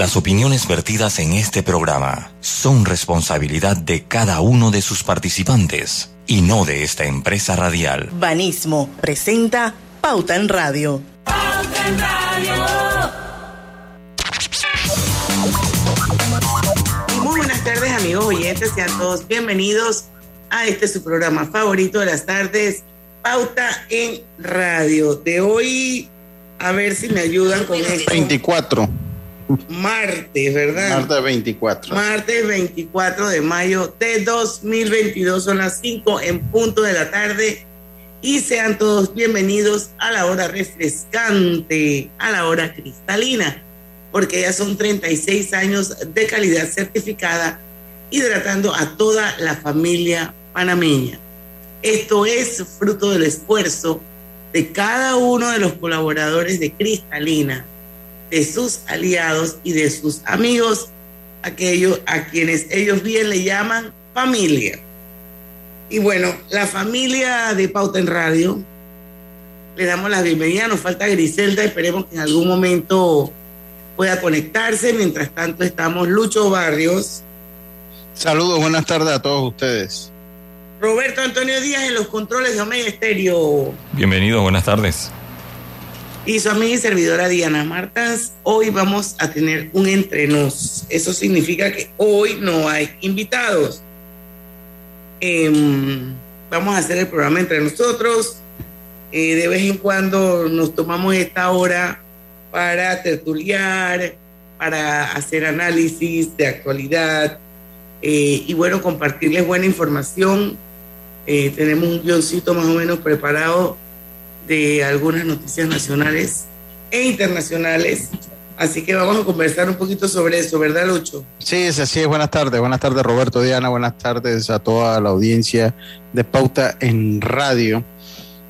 Las opiniones vertidas en este programa son responsabilidad de cada uno de sus participantes y no de esta empresa radial. Banismo presenta Pauta en Radio. Pauta en Radio. Muy buenas tardes amigos oyentes, sean todos bienvenidos a este su programa favorito de las tardes, Pauta en Radio. De hoy, a ver si me ayudan con esto. 24. Martes, ¿verdad? Martes 24. Martes 24 de mayo de 2022, son las 5 en punto de la tarde. Y sean todos bienvenidos a la hora refrescante, a la hora cristalina, porque ya son 36 años de calidad certificada, hidratando a toda la familia panameña. Esto es fruto del esfuerzo de cada uno de los colaboradores de Cristalina de sus aliados y de sus amigos, aquellos a quienes ellos bien le llaman familia. Y bueno, la familia de Pauta en Radio, le damos la bienvenida, nos falta Griselda, esperemos que en algún momento pueda conectarse, mientras tanto estamos Lucho Barrios. Saludos, buenas tardes a todos ustedes. Roberto Antonio Díaz en los controles de Omega Estéreo. Bienvenido, buenas tardes y su amiga y servidora Diana Martas. Hoy vamos a tener un entrenos. Eso significa que hoy no hay invitados. Em, vamos a hacer el programa entre nosotros. Eh, de vez en cuando nos tomamos esta hora para tertuliar, para hacer análisis de actualidad eh, y bueno, compartirles buena información. Eh, tenemos un guioncito más o menos preparado de algunas noticias nacionales e internacionales. Así que vamos a conversar un poquito sobre eso, ¿verdad, Lucho? Sí, es así. Buenas tardes. Buenas tardes, Roberto Diana. Buenas tardes a toda la audiencia de Pauta en Radio.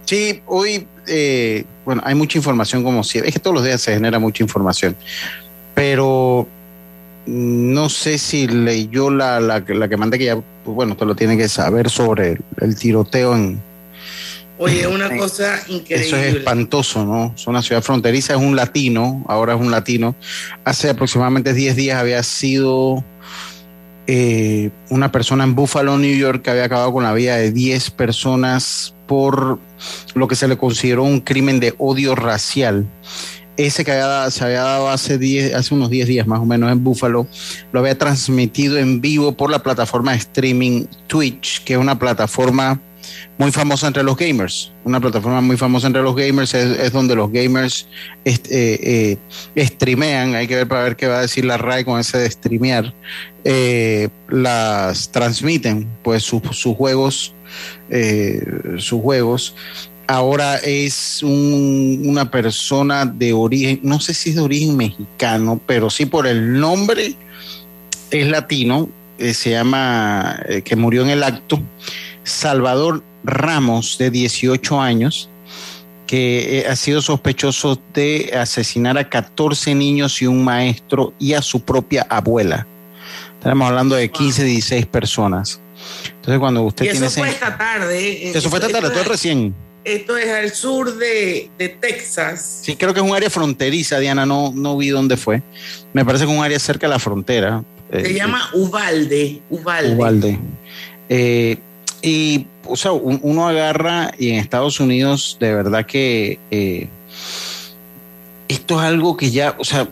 Sí, hoy, eh, bueno, hay mucha información como siempre. Es que todos los días se genera mucha información. Pero no sé si leyó la, que mandé, que ya, pues, bueno, usted lo tiene que saber sobre el tiroteo en, Oye, una cosa increíble. Eso es espantoso, ¿no? Es una ciudad fronteriza, es un latino, ahora es un latino. Hace aproximadamente 10 días había sido eh, una persona en Buffalo, New York, que había acabado con la vida de 10 personas por lo que se le consideró un crimen de odio racial. Ese que se había dado hace, 10, hace unos 10 días más o menos en Buffalo, lo había transmitido en vivo por la plataforma de streaming Twitch, que es una plataforma muy famosa entre los gamers. Una plataforma muy famosa entre los gamers es, donde los gamers eh, eh, streamean. Hay que ver para ver qué va a decir la RAI con ese de streamear. Eh, las transmiten, pues sus juegos, sus juegos. Ahora es una persona de origen, no sé si es de origen mexicano, pero sí por el nombre es latino, se llama, que murió en el acto. Salvador Ramos, de 18 años, que eh, ha sido sospechoso de asesinar a 14 niños y un maestro y a su propia abuela. Estamos hablando de 15, 16 personas. Entonces, cuando usted y tiene. Eso fue esta tarde. Eso fue esta tarde, esto es recién. Esto es al sur de, de, Texas. Sí, creo que es un área fronteriza, Diana, no, no vi dónde fue. Me parece que es un área cerca de la frontera. Se llama. Uvalde. Uvalde. Eh, y, o sea, uno agarra y en Estados Unidos, de verdad que eh, esto es algo que ya, o sea,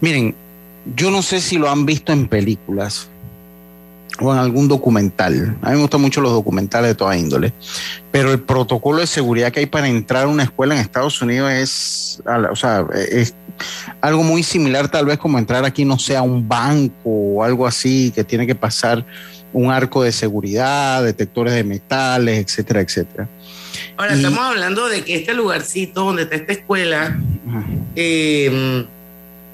miren, yo no sé si lo han visto en películas o en algún documental. A mí me gustan mucho los documentales de toda índole, pero el protocolo de seguridad que hay para entrar a una escuela en Estados Unidos es, o sea, es algo muy similar tal vez como entrar aquí, no sé, a un banco o algo así que tiene que pasar un arco de seguridad, detectores de metales, etcétera, etcétera. Ahora, estamos hablando de que este lugarcito donde está esta escuela em, eh,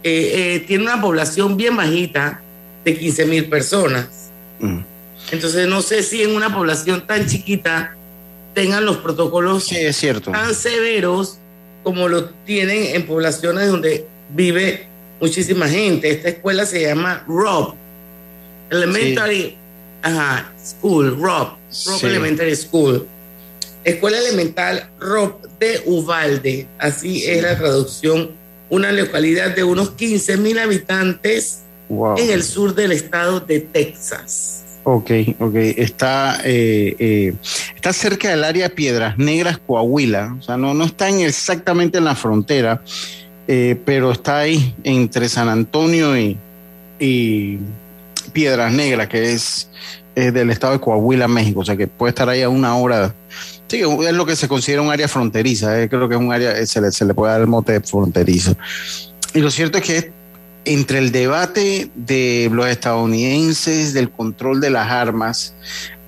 eh, tiene una población bien bajita de 15 mil personas. Mm. Entonces, no sé si en una población tan chiquita tengan los protocolos sí, es cierto. tan severos como lo tienen en poblaciones donde vive muchísima gente. Esta escuela se llama ROB, Elementary Ajá, School, Rob, Rob Elementary School. Escuela Elemental Rob de Uvalde, así es la traducción una localidad de unos 15 mil habitantes en el sur del estado de Texas. Ok, ok. Está, eh, eh, está cerca del área Piedras Negras, Coahuila. O sea, no, no está exactamente en la frontera, eh, pero está ahí entre San Antonio y, y Piedras Negras, que es del estado de Coahuila, México. O sea, que puede estar ahí a una hora. Sí, es lo que se considera un área fronteriza. creo que es un área, se le, se le puede dar el mote de fronterizo. Y lo cierto es que entre el debate de los estadounidenses del control de las armas,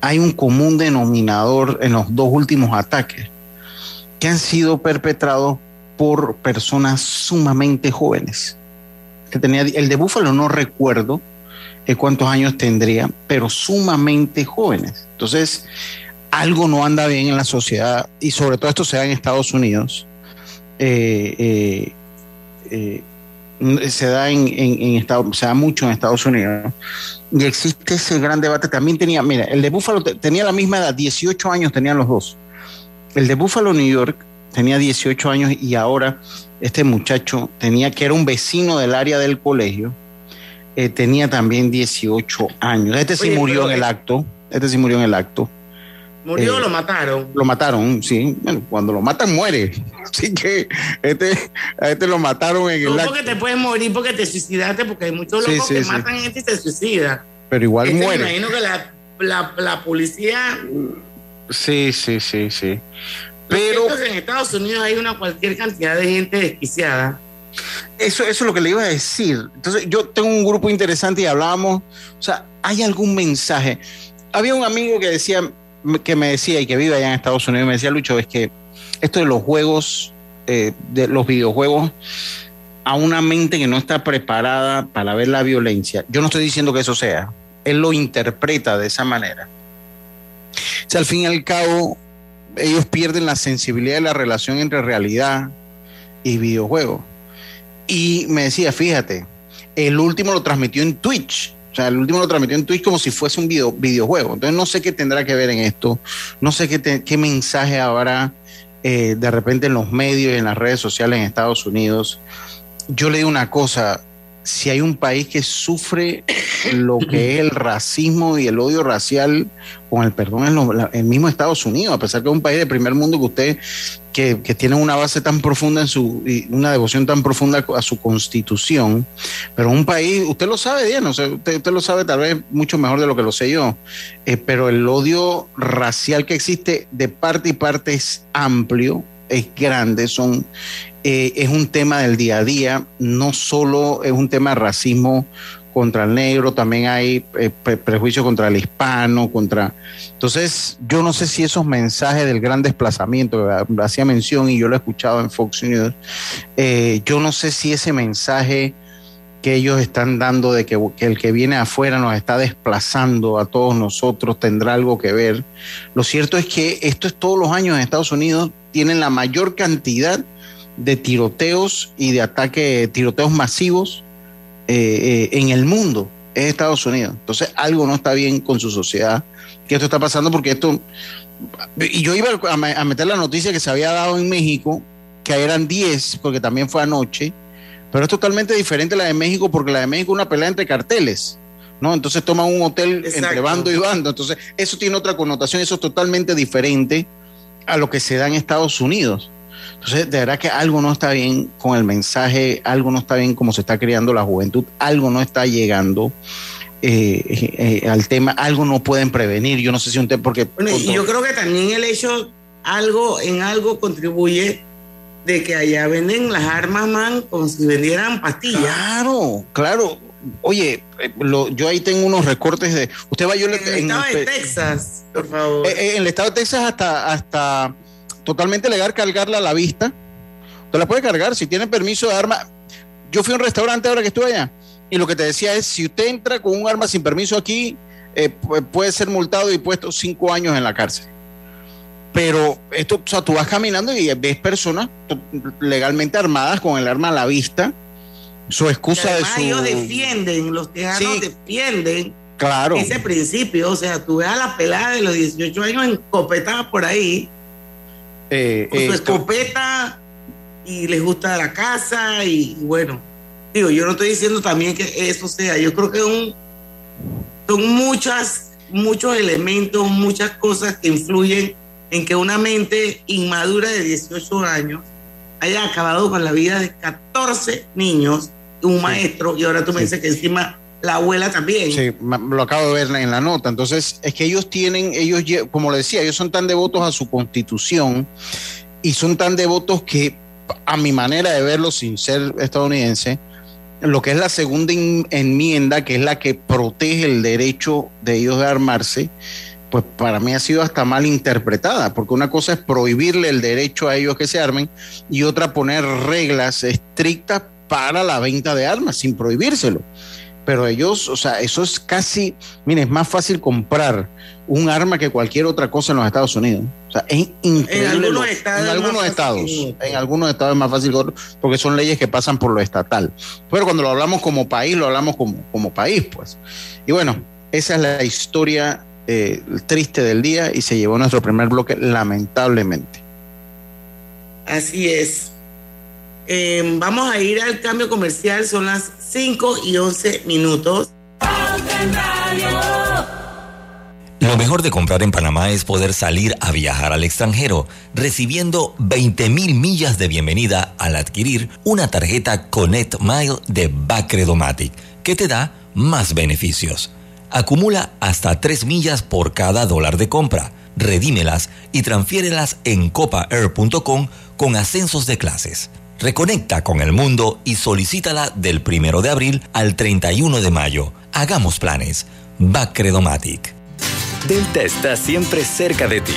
hay un común denominador en los dos últimos ataques que han sido perpetrados por personas sumamente jóvenes. Que tenía, el de Búfalo no recuerdo eh, cuántos años tendría, pero sumamente jóvenes. Entonces, algo no anda bien en la sociedad y sobre todo esto se da en Estados Unidos. Eh, eh, eh se da en, Estados, se mucho en Estados Unidos. Y existe ese gran debate. También tenía, mira, el de Buffalo tenía la misma edad, 18 años tenían los dos. El de Buffalo, New York, tenía 18 años y ahora este muchacho tenía que era un vecino del área del colegio, eh, tenía también 18 años. Este sí murió en el acto. Este sí murió en el acto. ¿Murió o eh, lo mataron? Lo mataron, sí. Bueno, cuando lo matan, muere. Así que este, a este lo mataron en el. No porque te puedes morir porque te suicidaste, porque hay muchos locos que matan gente y se suicidan. Pero igual este, muere. Me imagino que la, la, la, policía. Sí, sí, sí, sí. Pero. En Estados Unidos hay una cualquier cantidad de gente desquiciada. Eso, eso es lo que le iba a decir. Entonces, yo tengo un grupo interesante y hablábamos. O sea, ¿hay algún mensaje? Había un amigo que decía, que me decía y que vive allá en Estados Unidos, me decía Lucho, es que esto de los juegos, eh, de los videojuegos, a una mente que no está preparada para ver la violencia, yo no estoy diciendo que eso sea, él lo interpreta de esa manera. O sea, al fin y al cabo, ellos pierden la sensibilidad de la relación entre realidad y videojuego. Y me decía, fíjate, el último lo transmitió en Twitch o sea, el último lo transmitió en Twitch como si fuese un video, videojuego. Entonces no sé qué tendrá que ver en esto. No sé qué, qué mensaje habrá eh, de repente en los medios y en las redes sociales en Estados Unidos. Yo le digo una cosa, si hay un país que sufre lo que es el racismo y el odio racial, con el perdón, es el mismo Estados Unidos, a pesar que es un país de primer mundo que usted que, tiene una base tan profunda en su, y una devoción tan profunda a su constitución, pero un país, usted lo sabe bien, usted, lo sabe tal vez mucho mejor de lo que lo sé yo, eh, pero el odio racial que existe de parte y parte es amplio, es grande, son, eh, es un tema del día a día, no solo es un tema de racismo contra el negro, también hay eh, prejuicio contra el hispano, contra... Entonces, yo no sé si esos mensajes del gran desplazamiento, hacía mención y yo lo he escuchado en Fox News, eh, yo no sé si ese mensaje que ellos están dando de que, el que viene afuera nos está desplazando a todos nosotros tendrá algo que ver. Lo cierto es que esto es todos los años en Estados Unidos, tienen la mayor cantidad de tiroteos y de ataques, tiroteos masivos eh, eh, en el mundo es Estados Unidos. Entonces algo no está bien con su sociedad, que esto está pasando porque esto... Y yo iba a meter la noticia que se había dado en México, que eran 10, porque también fue anoche, pero es totalmente diferente a la de México, porque la de México es una pelea entre carteles. ¿no? Entonces toman un hotel entre bando y bando. Entonces, eso tiene otra connotación, eso es totalmente diferente a lo que se da en Estados Unidos. Entonces, de verdad que algo no está bien con el mensaje, algo no está bien como se está creando la juventud, algo no está llegando. Eh, eh, al tema, algo no pueden prevenir. Yo no sé si un tema, porque. Bueno, y yo creo que también el hecho, algo en algo contribuye de que allá venden las armas, man, como si vendieran pastillas. Claro, claro. Oye, eh, yo ahí tengo unos recortes de. Usted va yo en el estado de Texas, por favor. en el estado de Texas hasta hasta totalmente legal cargarla a la vista. Usted la puede cargar si tiene permiso de arma. Yo fui a un restaurante ahora que estuve allá y lo que te decía es, si usted entra con un arma sin permiso aquí, eh, puede ser multado y puesto cinco años en la cárcel. Pero esto, o sea, tú vas caminando y ves personas legalmente armadas con el arma a la vista. Su excusa de su. Ellos defienden, los tejanos defienden claro. ese principio. O sea, tú ves a la pelada de los 18 años encopetada por ahí eh, con su escopeta y les gusta la casa y, bueno, digo, yo no estoy diciendo también que eso sea, yo creo que un, son muchas, muchos elementos, muchas cosas que influyen en que una mente inmadura de 18 años haya acabado con la vida de 14 niños, un maestro, y ahora tú me dices que encima la abuela también. Sí, lo acabo de ver en la nota. Entonces, es que ellos tienen, ellos, como le decía, ellos son tan devotos a su constitución y son tan devotos que, a mi manera de verlo, sin ser estadounidense, lo que es la segunda enmienda, que es la que protege el derecho de ellos de armarse, pues para mí ha sido hasta mal interpretada, porque una cosa es prohibirle el derecho a ellos que se armen y otra poner reglas estrictas para la venta de armas sin prohibírselo pero ellos, o sea, eso es casi, mire, es más fácil comprar un arma que cualquier otra cosa en los Estados Unidos. O sea, es increíble. En algunos estados. En algunos estados, en algunos estados es más fácil porque son leyes que pasan por lo estatal. Pero cuando lo hablamos como país, lo hablamos como, como país, pues. Y bueno, esa es la historia eh, triste del día y se llevó nuestro primer bloque, lamentablemente. Así es. Eh, vamos a ir al cambio comercial, son las 5 y 11 minutos. Lo mejor de comprar en Panamá es poder salir a viajar al extranjero, recibiendo 20 mil millas de bienvenida al adquirir una tarjeta Connect Mile de Bacredomatic, que te da más beneficios. Acumula hasta 3 millas por cada dólar de compra, redímelas y transfiérelas en copaair.com con ascensos de clases. Reconecta con el mundo y solicítala del 1 de abril al 31 de mayo. Hagamos planes. Bacredomatic. Delta está siempre cerca de ti,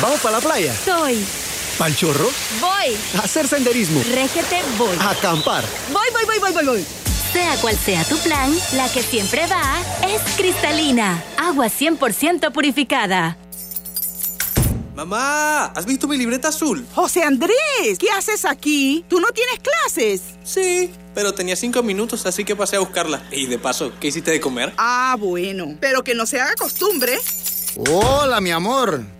¿Vamos para la playa? Soy. ¿Pal chorro? Voy. A hacer senderismo. Régete, voy. A acampar. Voy, voy, voy, voy, voy, voy. Sea cual sea tu plan, la que siempre va es cristalina. Agua 100% purificada. Mamá, ¿has visto mi libreta azul? José Andrés, ¿qué haces aquí? ¿Tú no tienes clases? Sí, pero tenía cinco minutos, así que pasé a buscarla. Y de paso, ¿qué hiciste de comer? Ah, bueno, pero que no se haga costumbre. Hola, mi amor.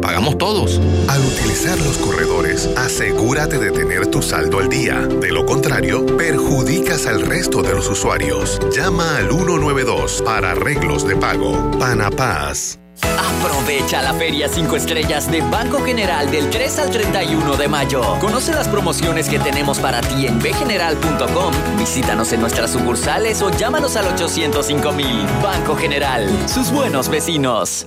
pagamos todos. Al utilizar los corredores, asegúrate de tener tu saldo al día. De lo contrario, perjudicas al resto de los usuarios. Llama al 192 para arreglos de pago. Panapaz. Aprovecha la Feria 5 Estrellas de Banco General del 3 al 31 de mayo. Conoce las promociones que tenemos para ti en bgeneral.com. Visítanos en nuestras sucursales o llámanos al 805 mil. Banco General, sus buenos vecinos.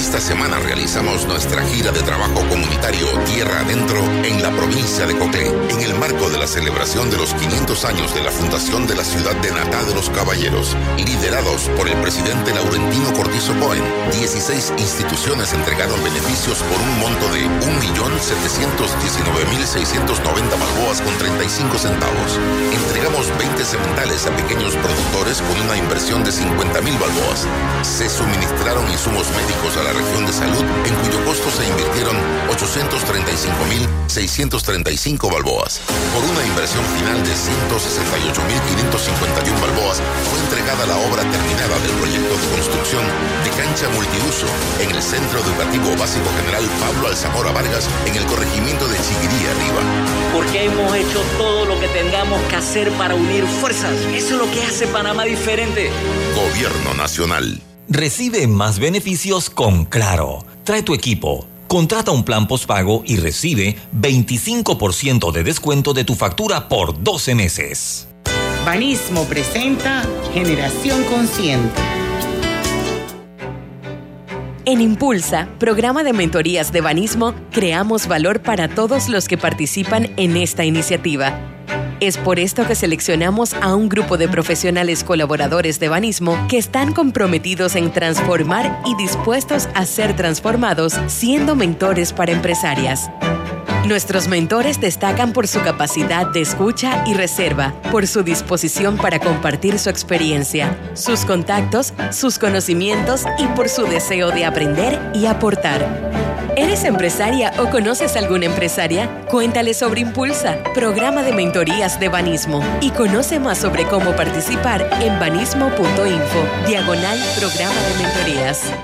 Esta semana realizamos nuestra gira de trabajo comunitario Tierra Adentro en la provincia de Coclé, en el marco de la celebración de los 500 años de la fundación de la ciudad de Natá de los Caballeros, liderados por el presidente Laurentino Cortizo Cohen. 16 instituciones entregaron beneficios por un monto de 1.719.690 balboas con 35 centavos. Entregamos 20 sementales a pequeños productores con una inversión de 50.000 balboas. Se suministraron insumos médicos a la región de salud, en cuyo costo se invirtieron 835.635 balboas. Por una inversión final de 168.551 balboas, fue entregada la obra terminada del proyecto de construcción de cancha multiuso en el Centro Educativo Básico General Pablo Alzamora Vargas, en el corregimiento de Chiguiría Arriba. Porque hemos hecho todo lo que tengamos que hacer para unir fuerzas. Eso es lo que hace Panamá diferente. Gobierno Nacional. Recibe más beneficios con Claro. Trae tu equipo. Contrata un plan postpago y recibe 25% de descuento de tu factura por 12 meses. Banismo presenta Generación Consciente. En Impulsa, programa de mentorías de Banismo, creamos valor para todos los que participan en esta iniciativa. Es por esto que seleccionamos a un grupo de profesionales colaboradores de Banismo que están comprometidos en transformar y dispuestos a ser transformados siendo mentores para empresarias. Nuestros mentores destacan por su capacidad de escucha y reserva, por su disposición para compartir su experiencia, sus contactos, sus conocimientos y por su deseo de aprender y aportar. ¿Eres empresaria o conoces alguna empresaria? Cuéntale sobre Impulsa, programa de mentorías de Banismo, y conoce más sobre cómo participar en banismo.info, diagonal programa de mentorías.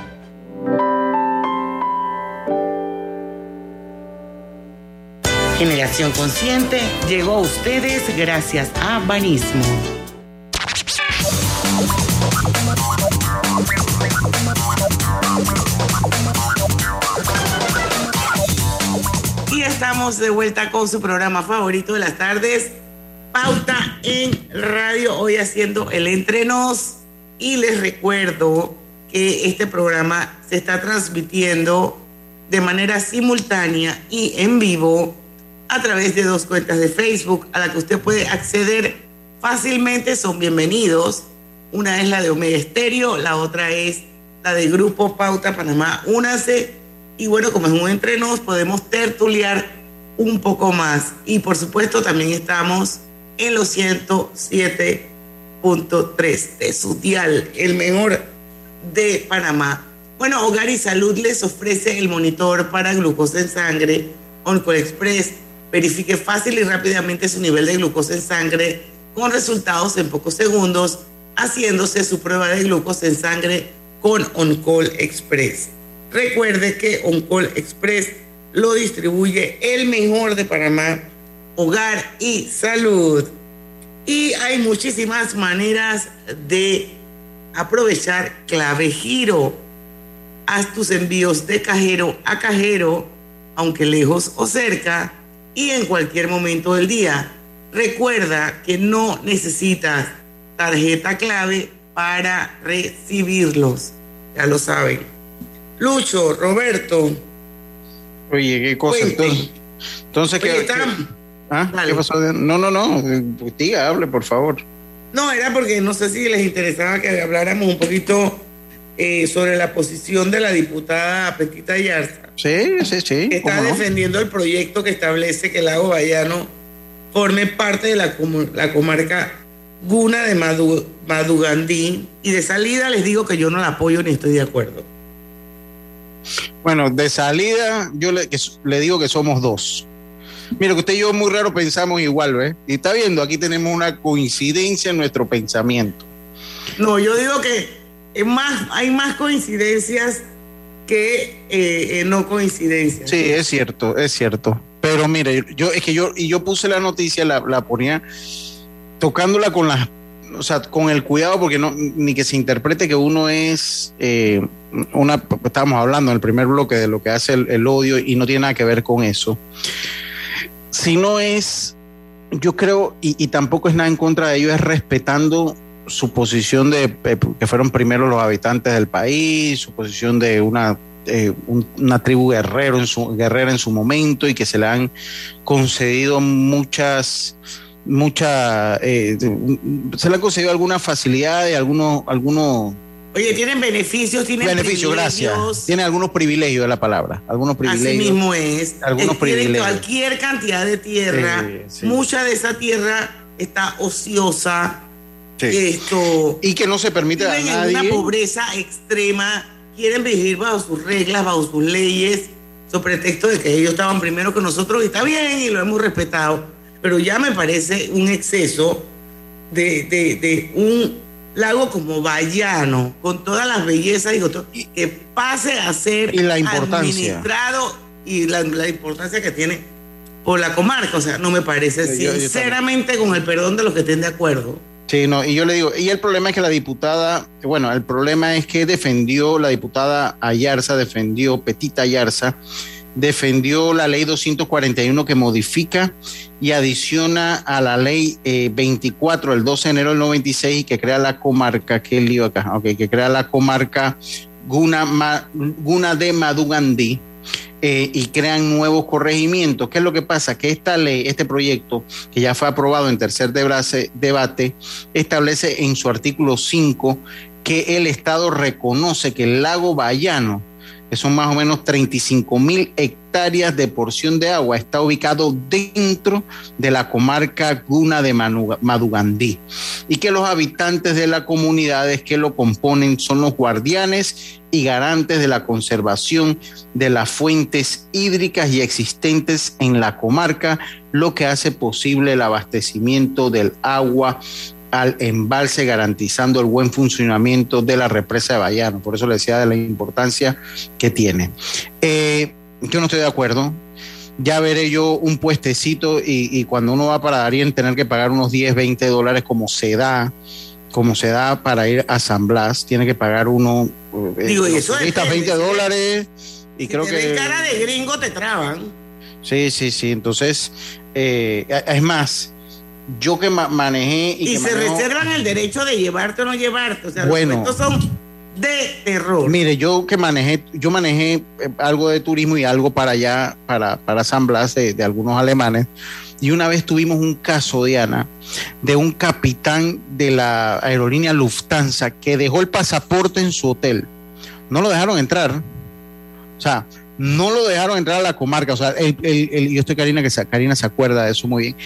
Generación Consciente llegó a ustedes gracias a Banismo. Estamos de vuelta con su programa favorito de las tardes, Pauta en Radio, hoy haciendo el entrenos. Y les recuerdo que este programa se está transmitiendo de manera simultánea y en vivo a través de dos cuentas de Facebook a la que usted puede acceder fácilmente. Son bienvenidos. Una es la de Omega Estéreo, la otra es la de Grupo Pauta Panamá. Únase y bueno, como es un entrenos, podemos tertuliar un poco más. Y por supuesto también estamos en los 107.3 de su dial, el mejor de Panamá. Bueno, Hogar y Salud les ofrece el monitor para glucosa en sangre Oncol Express Verifique fácil y rápidamente su nivel de glucosa en sangre con resultados en pocos segundos, haciéndose su prueba de glucosa en sangre con OnCall Express. Recuerde que OnCall Express lo distribuye el mejor de Panamá, Hogar y Salud. Y hay muchísimas maneras de aprovechar clave giro. Haz tus envíos de cajero a cajero, aunque lejos o cerca y en cualquier momento del día. Recuerda que no necesitas tarjeta clave para recibirlos. Ya lo saben. Lucho, Roberto. Oye, qué cosa. Entonces, entonces ¿qué, ¿Ah? ¿qué pasó? No, no, no. Diga, hable, por favor. No, era porque no sé si les interesaba que habláramos un poquito eh, sobre la posición de la diputada Petita Yarza. Sí, sí, sí. Que está defendiendo el proyecto que establece que el lago Bayano forme parte de la, la comarca Guna de Madugandí. Y de salida les digo que yo no la apoyo ni estoy de acuerdo. Bueno, de salida yo le, le digo que somos dos. Mira, que usted y yo muy raro pensamos igual, ¿ves? Y está viendo, aquí tenemos una coincidencia en nuestro pensamiento. No, yo digo que más, hay más coincidencias que eh, no coincidencias. Sí, es cierto, es cierto. Pero mire, yo es que yo y yo puse la noticia, la, ponía tocándola con las, o sea, con el cuidado porque no ni que se interprete que uno es eh, una, estábamos hablando en el primer bloque de lo que hace el, odio y no tiene nada que ver con eso. Sino es, yo creo, y, y tampoco es nada en contra de ello, es respetando su posición de que fueron primero los habitantes del país, su posición de una eh, una tribu guerrero en su, guerrera en su momento y que se le han concedido muchas, muchas, eh, se le han concedido algunas facilidades, algunos, algunos Oye, tienen beneficios, tienen beneficios, gracias. Tiene algunos privilegios de la palabra, algunos privilegios. Así mismo es. Algunos privilegios. cualquier cantidad de tierra, mucha de esa tierra está ociosa. Esto, y que no se permite a nadie. en una pobreza extrema, quieren vivir bajo sus reglas, bajo sus leyes, sobre pretexto de que ellos estaban primero que nosotros y está bien y lo hemos respetado. Pero ya me parece un exceso de, de, de un lago como Bayano, con todas las bellezas y que pase a ser y la administrado y la, importancia que tiene por la comarca. O sea, no me parece, sinceramente, con el perdón de los que estén de acuerdo. Sí, no, y yo le digo, y el problema es que la diputada, bueno, el problema es que defendió, la diputada Ayarza defendió, Petita Ayarza, defendió la ley 241 que modifica y adiciona a la ley 24 el 12 de enero del 96 y que crea la comarca, que lío acá, okay, que crea la comarca Guna, Guna de Madugandí. Eh, y crean nuevos corregimientos. ¿Qué es lo que pasa? Que esta ley, este proyecto, que ya fue aprobado en tercer debate, establece en su artículo 5 que el Estado reconoce que el lago Bayano, que son más o menos 35 mil hectáreas de porción de agua, está ubicado dentro de la comarca Guna de Madugandí. Y que los habitantes de las comunidades que lo componen son los guardianes y garantes de la conservación de las fuentes hídricas y existentes en la comarca, lo que hace posible el abastecimiento del agua al embalse, garantizando el buen funcionamiento de la represa de Bayano. Por eso le decía de la importancia que tiene. Eh, yo no estoy de acuerdo. Ya veré yo un puestecito y, cuando uno va para Darien tener que pagar unos 10, 20 dólares como se da, como se da para ir a San Blas, tiene que pagar uno eh, Digo, eso 20 dólares y creo que... cara de gringo te traban. Sí, sí, sí. Entonces, eh, es más, yo que manejé y, se reservan el derecho de llevarte o no llevarte. O sea, bueno, los son de terror. Mire, yo que manejé, yo manejé eh, algo de turismo y algo para allá, para, para San Blas de, algunos alemanes. Y una vez tuvimos un caso, Diana, de un capitán de la aerolínea Lufthansa que dejó el pasaporte en su hotel. No lo dejaron entrar. O sea, no lo dejaron entrar a la comarca. O sea, el, el, yo estoy Karina, que Karina se acuerda de eso muy bien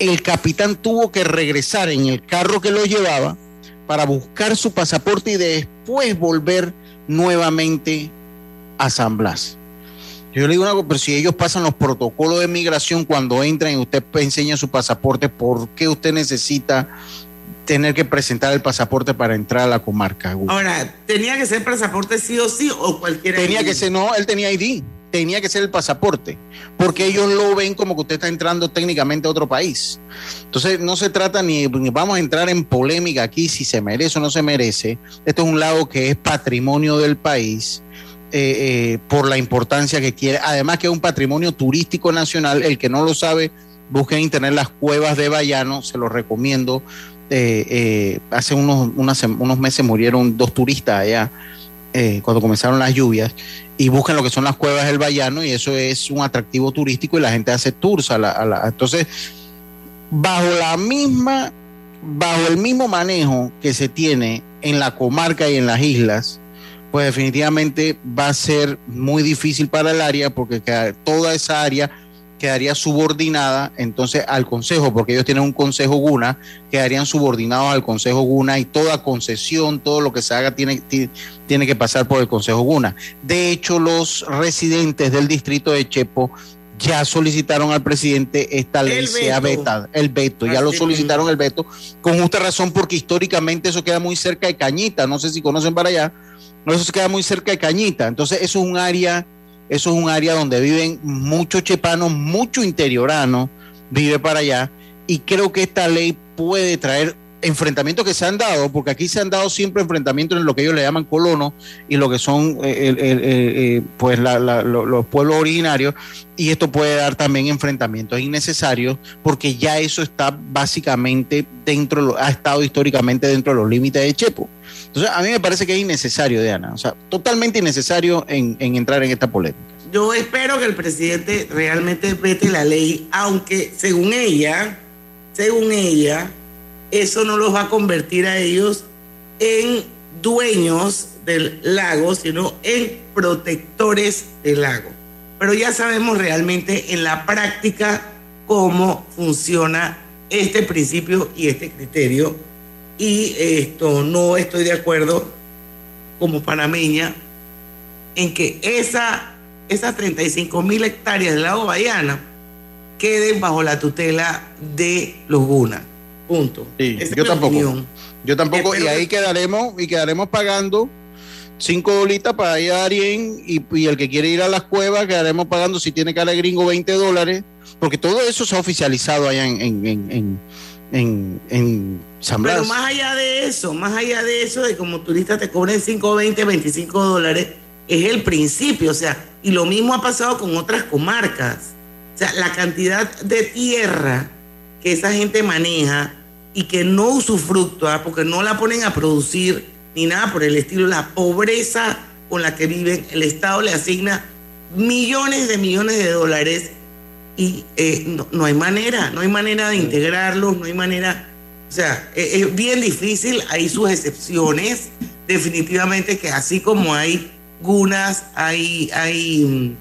el capitán tuvo que regresar en el carro que lo llevaba para buscar su pasaporte y después volver nuevamente a San Blas. Yo le digo una cosa, pero si ellos pasan los protocolos de migración cuando entran y usted enseña su pasaporte, ¿por qué usted necesita tener que presentar el pasaporte para entrar a la comarca? Ahora, ¿tenía que ser pasaporte sí o sí o cualquier Tenía que ser, no, él tenía ID tenía que ser el pasaporte, porque ellos lo ven como que usted está entrando técnicamente a otro país. Entonces, no se trata ni, vamos a entrar en polémica aquí si se merece o no se merece. Esto es un lago que es patrimonio del país. Eh, eh, por la importancia que quiere, además que es un patrimonio turístico nacional, el que no lo sabe, busque en internet las cuevas de Bayano, se lo recomiendo. Eh, hace unos, unos meses murieron dos turistas allá cuando comenzaron las lluvias y buscan lo que son las cuevas del Bayano y eso es un atractivo turístico y la gente hace tours a la, entonces bajo la misma bajo el mismo manejo que se tiene en la comarca y en las islas pues definitivamente va a ser muy difícil para el área porque toda esa área quedaría subordinada entonces al Consejo, porque ellos tienen un Consejo Guna, quedarían subordinados al Consejo Guna y toda concesión, todo lo que se haga tiene, tiene que pasar por el Consejo Guna. De hecho, los residentes del distrito de Chepo ya solicitaron al presidente esta ley sea vetada, el veto, ya lo solicitaron el veto, con justa razón porque históricamente eso queda muy cerca de Cañita, no sé si conocen para allá, no, eso queda muy cerca de Cañita, entonces eso es un área eso es un área donde viven muchos chepanos, mucho interiorano vive para allá. Y creo que esta ley puede traer enfrentamientos que se han dado, porque aquí se han dado siempre enfrentamientos en lo que ellos le llaman colonos y lo que son eh, eh, pues los pueblos originarios, y esto puede dar también enfrentamientos innecesarios, porque ya eso está básicamente dentro, ha estado históricamente dentro de los límites de Chepo. Entonces, a mí me parece que es innecesario, Diana, o sea, totalmente innecesario en, en entrar en esta polémica. Yo espero que el presidente realmente vete la ley, aunque según ella, según ella, eso no los va a convertir a ellos en dueños del lago, sino en protectores del lago. Pero ya sabemos realmente en la práctica cómo funciona este principio y este criterio. Y esto no estoy de acuerdo como panameña en que esa, esas 35 mil hectáreas del lago Bahiana queden bajo la tutela de los Guna. Punto. Sí, yo tampoco. Yo tampoco, y ahí que- quedaremos, y quedaremos pagando cinco dolitas para ir a Darien, y, y el que quiere ir a las cuevas, quedaremos pagando, si tiene cara de gringo, 20 dólares, porque todo eso se ha oficializado allá en, en, en, en, en- en San Pero Blas. más allá de eso, más allá de eso, de como turista te cobren 5, 20, 25 dólares, es el principio, o sea, y lo mismo ha pasado con otras comarcas. O sea, la cantidad de tierra que esa gente maneja y que no usufructúa, porque no la ponen a producir ni nada por el estilo, la pobreza con la que viven, el Estado le asigna millones de millones de dólares y eh, no, no hay manera, no hay manera de integrarlos, no hay manera, o sea, eh, es bien difícil, hay sus excepciones, definitivamente que así como hay gunas, hay, hay mm,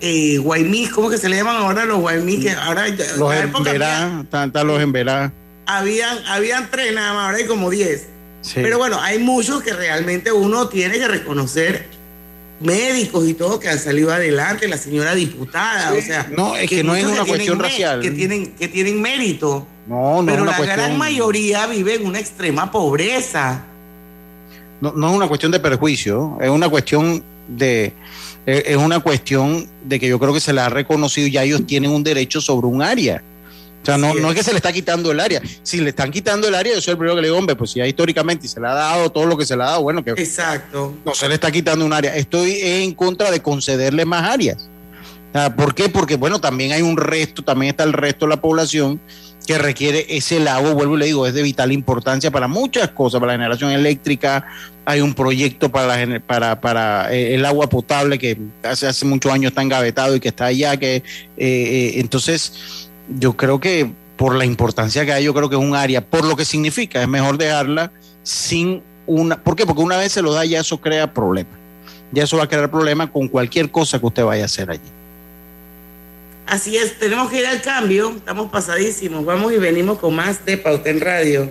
eh, guaymís, ¿cómo que se le llaman ahora los guaymís? Que ahora Los en están los en verá. habían, habían tres nada más, ahora hay como diez. Sí. Pero bueno, hay muchos que realmente uno tiene que reconocer médicos y todo que han salido adelante, la señora diputada, o sea, No, es que no es una cuestión racial. que tienen que tienen mérito, No, no es pero una la cuestión. gran mayoría vive en una extrema pobreza. no, no es una cuestión de perjuicio, es una cuestión de es una cuestión de que yo creo que se le ha reconocido ya ellos tienen un derecho sobre un área. O sea, no, no es que se le está quitando el área. Si le están quitando el área, yo soy el primero que le digo, hombre, pues si ya históricamente se le ha dado todo lo que se le ha dado, bueno, que Exacto. no se le está quitando un área. Estoy en contra de concederle más áreas. ¿Por qué? Porque, bueno, también hay un resto, también está el resto de la población que requiere ese lago, vuelvo y le digo, es de vital importancia para muchas cosas, para la generación eléctrica, hay un proyecto para, la para, para eh, el agua potable que hace, hace muchos años está engavetado y que está allá, que eh, eh, entonces yo creo que por la importancia que hay, yo creo que es un área, por lo que significa, es mejor dejarla sin una, ¿por qué? Porque una vez se lo da ya eso crea problemas, ya eso va a crear problemas con cualquier cosa que usted vaya a hacer allí. Así es, tenemos que ir al cambio, estamos pasadísimos, vamos y venimos con más de Pauta en Radio.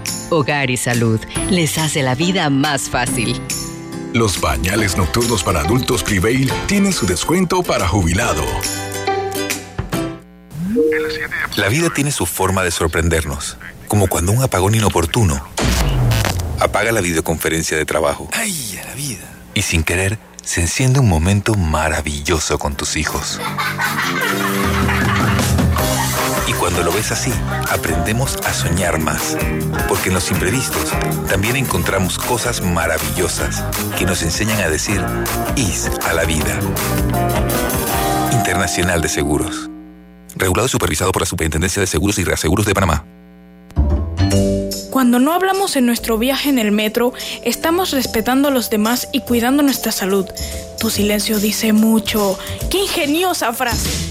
Hogar y Salud les hace la vida más fácil. Los bañales nocturnos para adultos Prevail tienen su descuento para jubilado. La vida tiene su forma de sorprendernos, como cuando un apagón inoportuno apaga la videoconferencia de trabajo. ¡Ay, a la vida! Y sin querer, se enciende un momento maravilloso con tus hijos. Cuando lo ves así, aprendemos a soñar más. Porque en los imprevistos también encontramos cosas maravillosas que nos enseñan a decir IS a la vida. Internacional de Seguros. Regulado y supervisado por la Superintendencia de Seguros y Reaseguros de Panamá. Cuando no hablamos en nuestro viaje en el metro, estamos respetando a los demás y cuidando nuestra salud. Tu silencio dice mucho. ¡Qué ingeniosa frase!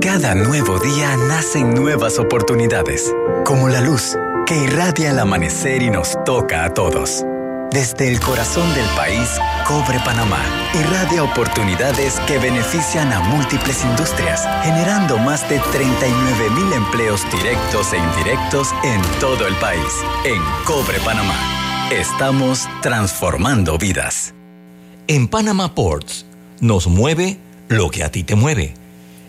Cada nuevo día nacen nuevas oportunidades, como la luz que irradia el amanecer y nos toca a todos. Desde el corazón del país, Cobre Panamá irradia oportunidades que benefician a múltiples industrias, generando más de 39 mil empleos directos e indirectos en todo el país. En Cobre Panamá, estamos transformando vidas. En Panama Ports, nos mueve lo que a ti te mueve.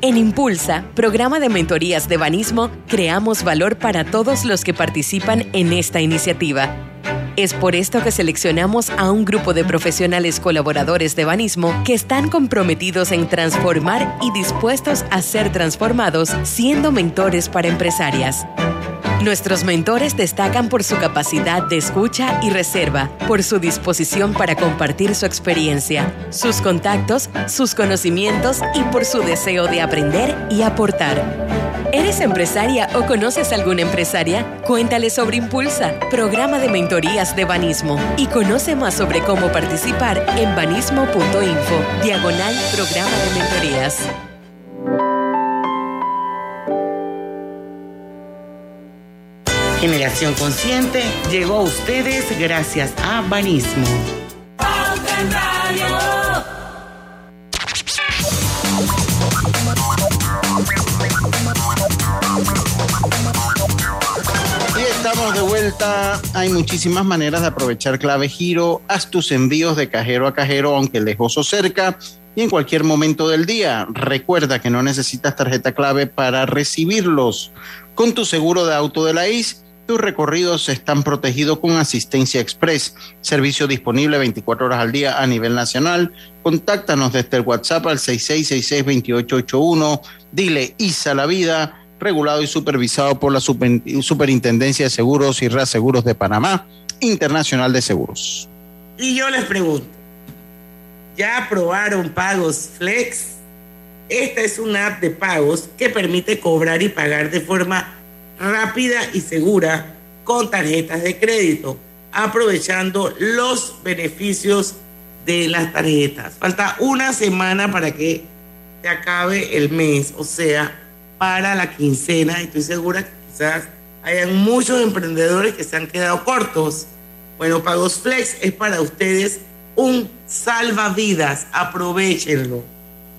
En Impulsa, programa de mentorías de Banismo, creamos valor para todos los que participan en esta iniciativa. Es por esto que seleccionamos a un grupo de profesionales colaboradores de Banismo que están comprometidos en transformar y dispuestos a ser transformados siendo mentores para empresarias. Nuestros mentores destacan por su capacidad de escucha y reserva, por su disposición para compartir su experiencia, sus contactos, sus conocimientos y por su deseo de aprender y aportar. ¿Eres empresaria o conoces alguna empresaria? Cuéntale sobre Impulsa, programa de mentorías de Banismo, y conoce más sobre cómo participar en banismo.info, diagonal programa de mentorías. Generación Consciente llegó a ustedes gracias a Banismo. Estamos de vuelta. Hay muchísimas maneras de aprovechar clave giro. Haz tus envíos de cajero a cajero, aunque lejos o cerca, y en cualquier momento del día. Recuerda que no necesitas tarjeta clave para recibirlos. Con tu seguro de auto de la IS, tus recorridos están protegidos con asistencia express, servicio disponible 24 horas al día a nivel nacional. Contáctanos desde el WhatsApp al 6668-2881. Dile ISA la vida, regulado y supervisado por la Super- Superintendencia de Seguros y Reaseguros de Panamá, Internacional de Seguros. Y yo les pregunto, ¿ya aprobaron pagos Flex? Esta es una app de pagos que permite cobrar y pagar de forma rápida y segura con tarjetas de crédito, aprovechando los beneficios de las tarjetas. Falta una semana para que se acabe el mes, o sea, para la quincena, estoy segura que quizás hayan muchos emprendedores que se han quedado cortos. Bueno, Pagos Flex es para ustedes un salvavidas, aprovechenlo,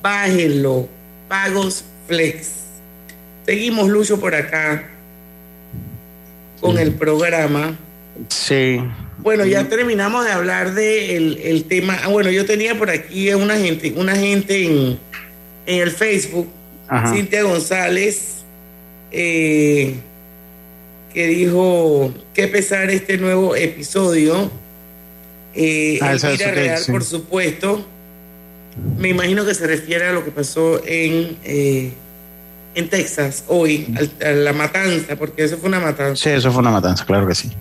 bájenlo, Pagos Flex. Seguimos, Lucho, por acá con el programa. Sí. Bueno, ya terminamos de hablar del de el tema. Ah, bueno, yo tenía por aquí una gente, una gente en, en el Facebook, Ajá. Cintia González, eh, que dijo qué pesar este nuevo episodio. Eh, Ah, eso que- Real, sí. por supuesto. Me imagino que se refiere a lo que pasó en, eh, en Texas hoy, a la matanza, porque eso fue una matanza. Sí, eso fue una matanza, claro que sí.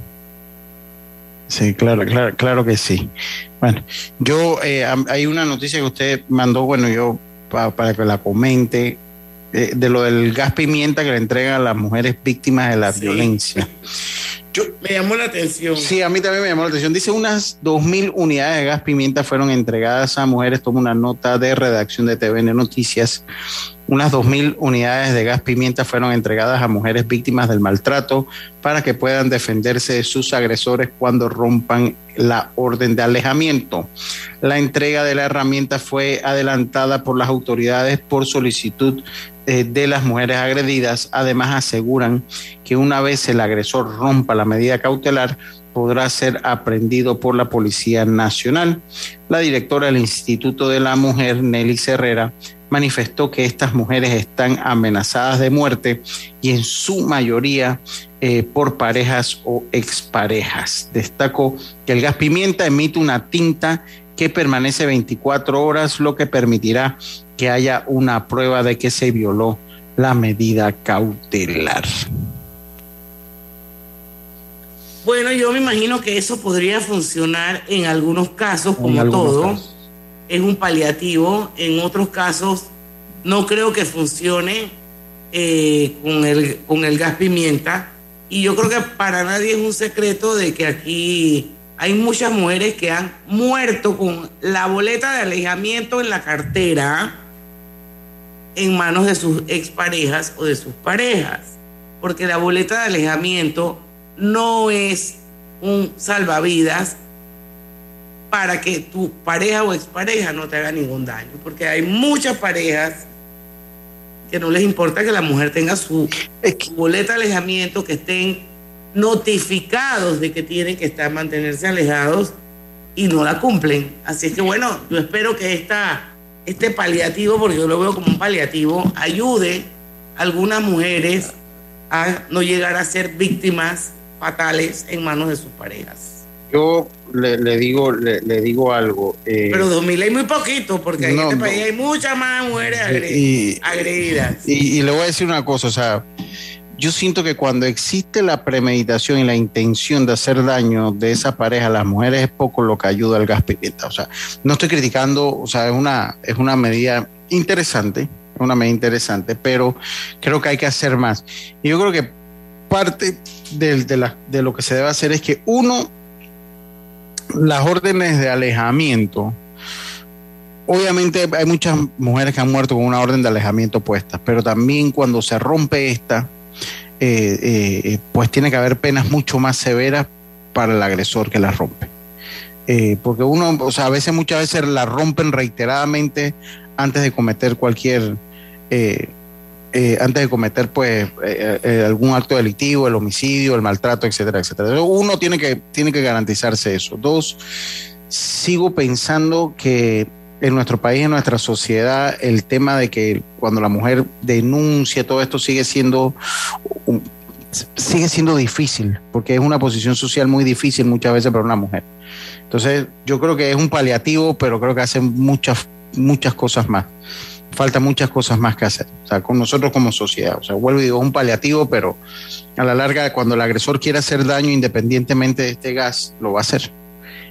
Sí, claro, claro, claro que sí. Bueno, yo, eh, hay una noticia que usted mandó, bueno, yo para que la comente, eh, de lo del gas pimienta que le entregan a las mujeres víctimas de la violencia. Yo, me llamó la atención. Sí, a mí también me llamó la atención. Dice unas 2.000 unidades de gas pimienta fueron entregadas a mujeres. Toma una nota de redacción de TVN Noticias. Unas 2.000 unidades de gas pimienta fueron entregadas a mujeres víctimas del maltrato para que puedan defenderse de sus agresores cuando rompan la orden de alejamiento. La entrega de la herramienta fue adelantada por las autoridades por solicitud eh, de las mujeres agredidas. Además, aseguran que una vez el agresor rompa la medida cautelar, podrá ser aprendido por la Policía Nacional. La directora del Instituto de la Mujer, Nelly Herrera, manifestó que estas mujeres están amenazadas de muerte y en su mayoría eh, por parejas o exparejas. Destacó que el gas pimienta emite una tinta que permanece 24 horas, lo que permitirá que haya una prueba de que se violó la medida cautelar. Bueno, yo me imagino que eso podría funcionar en algunos casos, como todo. Es un paliativo. En otros casos, no creo que funcione eh, con, el, con el gas pimienta. Y yo creo que para nadie es un secreto de que aquí hay muchas mujeres que han muerto con la boleta de alejamiento en la cartera en manos de sus exparejas o de sus parejas. Porque la boleta de alejamiento no es un salvavidas para que tu pareja o expareja no te haga ningún daño. Porque hay muchas parejas que no les importa que la mujer tenga su, boleta de alejamiento, que estén notificados de que tienen que estar mantenerse alejados y no la cumplen. Así es que bueno, yo espero que esta, este paliativo, porque yo lo veo como un paliativo, ayude a algunas mujeres a no llegar a ser víctimas fatales en manos de sus parejas. Yo le, digo le, digo algo. Eh, Pero 2000 hay muy poquito, porque en este país hay muchas más mujeres agredidas. Y, le voy a decir una cosa, o sea, yo siento que cuando existe la premeditación y la intención de hacer daño de esa pareja a las mujeres es poco lo que ayuda al gas pimienta. O sea, no estoy criticando, o sea, es una, es una medida interesante, una medida interesante, pero creo que hay que hacer más. Y yo creo que parte de, de lo que se debe hacer es que uno, las órdenes de alejamiento, obviamente hay muchas mujeres que han muerto con una orden de alejamiento puesta, pero también cuando se rompe esta, eh, eh, pues tiene que haber penas mucho más severas para el agresor que la rompe. Eh, porque uno, o sea, a veces, muchas veces la rompen reiteradamente antes de cometer cualquier eh, antes de cometer pues eh, eh, algún acto delictivo, el homicidio, el maltrato, etcétera, etcétera. Uno tiene que, tiene que garantizarse eso. Dos, sigo pensando que en nuestro país, en nuestra sociedad, el tema de que cuando la mujer denuncia todo esto sigue siendo sigue siendo difícil, porque es una posición social muy difícil muchas veces para una mujer. Entonces, yo creo que es un paliativo, pero creo que hacen muchas, muchas cosas más falta muchas cosas más que hacer, o sea, con nosotros como sociedad. O sea, vuelvo y digo, un paliativo, pero a la larga, cuando el agresor quiere hacer daño independientemente de este gas, lo va a hacer.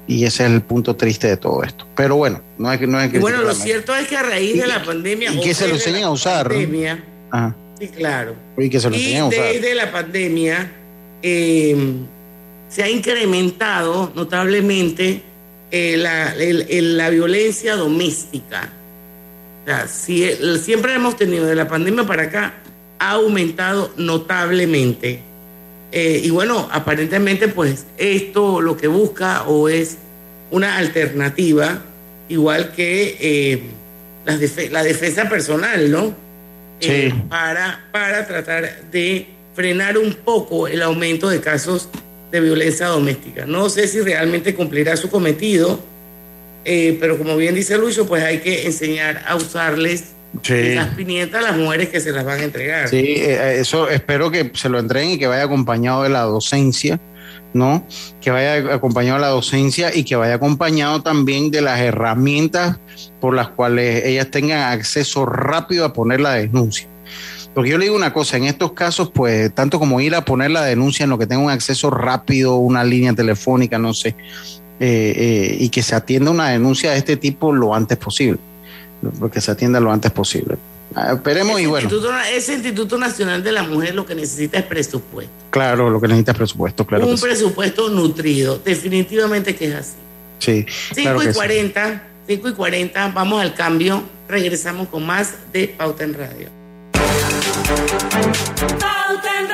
Y ese es el punto triste de todo esto. Pero bueno, no hay que... No hay que bueno, lo cierto es que a raíz de la pandemia... Y que se lo enseñen a usar. Pandemia, Sí, claro. Y que se lo enseñen a usar. Desde la pandemia em, se ha incrementado notablemente eh, la, la violencia doméstica si, siempre hemos tenido de la pandemia para acá, ha aumentado notablemente. Eh, y bueno, aparentemente pues esto lo que busca o es una alternativa, igual que eh, la, defensa personal, ¿no? Eh, sí. para, para tratar de frenar un poco el aumento de casos de violencia doméstica. No sé si realmente cumplirá su cometido eh, pero como bien dice Lucho, pues hay que enseñar a usarles las pimientas a las mujeres que se las van a entregar. Sí, eh, eso espero que se lo entreguen y que vaya acompañado de la docencia ¿no? Que vaya acompañado a la docencia y que vaya acompañado también de las herramientas por las cuales ellas tengan acceso rápido a poner la denuncia. Porque yo le digo una cosa, en estos casos, pues, tanto como ir a poner la denuncia en lo que tenga un acceso rápido, una línea telefónica, no sé, eh, eh, y que se atienda una denuncia de este tipo lo antes posible, porque se atienda lo antes posible. Ah, esperemos y bueno. ese Instituto Nacional de la Mujer lo que necesita es presupuesto. Claro, lo que necesita es presupuesto, claro. Un presupuesto nutrido, definitivamente que es así. Sí. 5 y 40, 5 y 40, vamos al cambio, regresamos con más de Pauta en Radio. Pauta en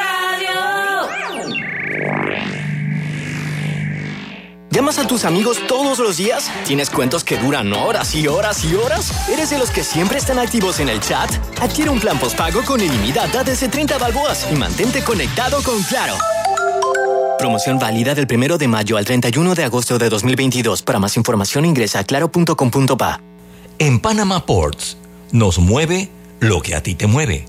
¿Llamas a tus amigos todos los días? ¿Tienes cuentos que duran horas y horas y horas? ¿Eres de los que siempre están activos en el chat? Adquiere un plan postpago con ilimitada desde 30 balboas y mantente conectado con Claro. Promoción válida del 1 de mayo al 31 de agosto de 2022. Para más información ingresa a claro.com.pa. En Panama Ports nos mueve lo que a ti te mueve.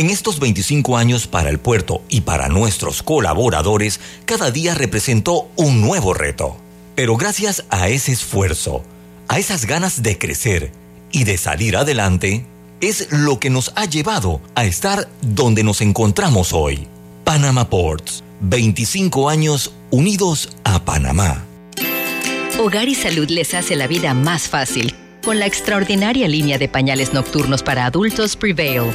En estos 25 años para el puerto y para nuestros colaboradores, cada día representó un nuevo reto. Pero gracias a ese esfuerzo, a esas ganas de crecer y de salir adelante, es lo que nos ha llevado a estar donde nos encontramos hoy. Panama Ports, 25 años unidos a Panamá. Hogar y Salud les hace la vida más fácil con la extraordinaria línea de pañales nocturnos para adultos Prevail.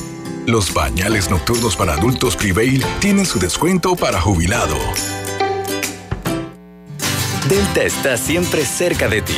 Los bañales nocturnos para adultos Prevail tienen su descuento para jubilado. Delta está siempre cerca de ti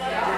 Yeah.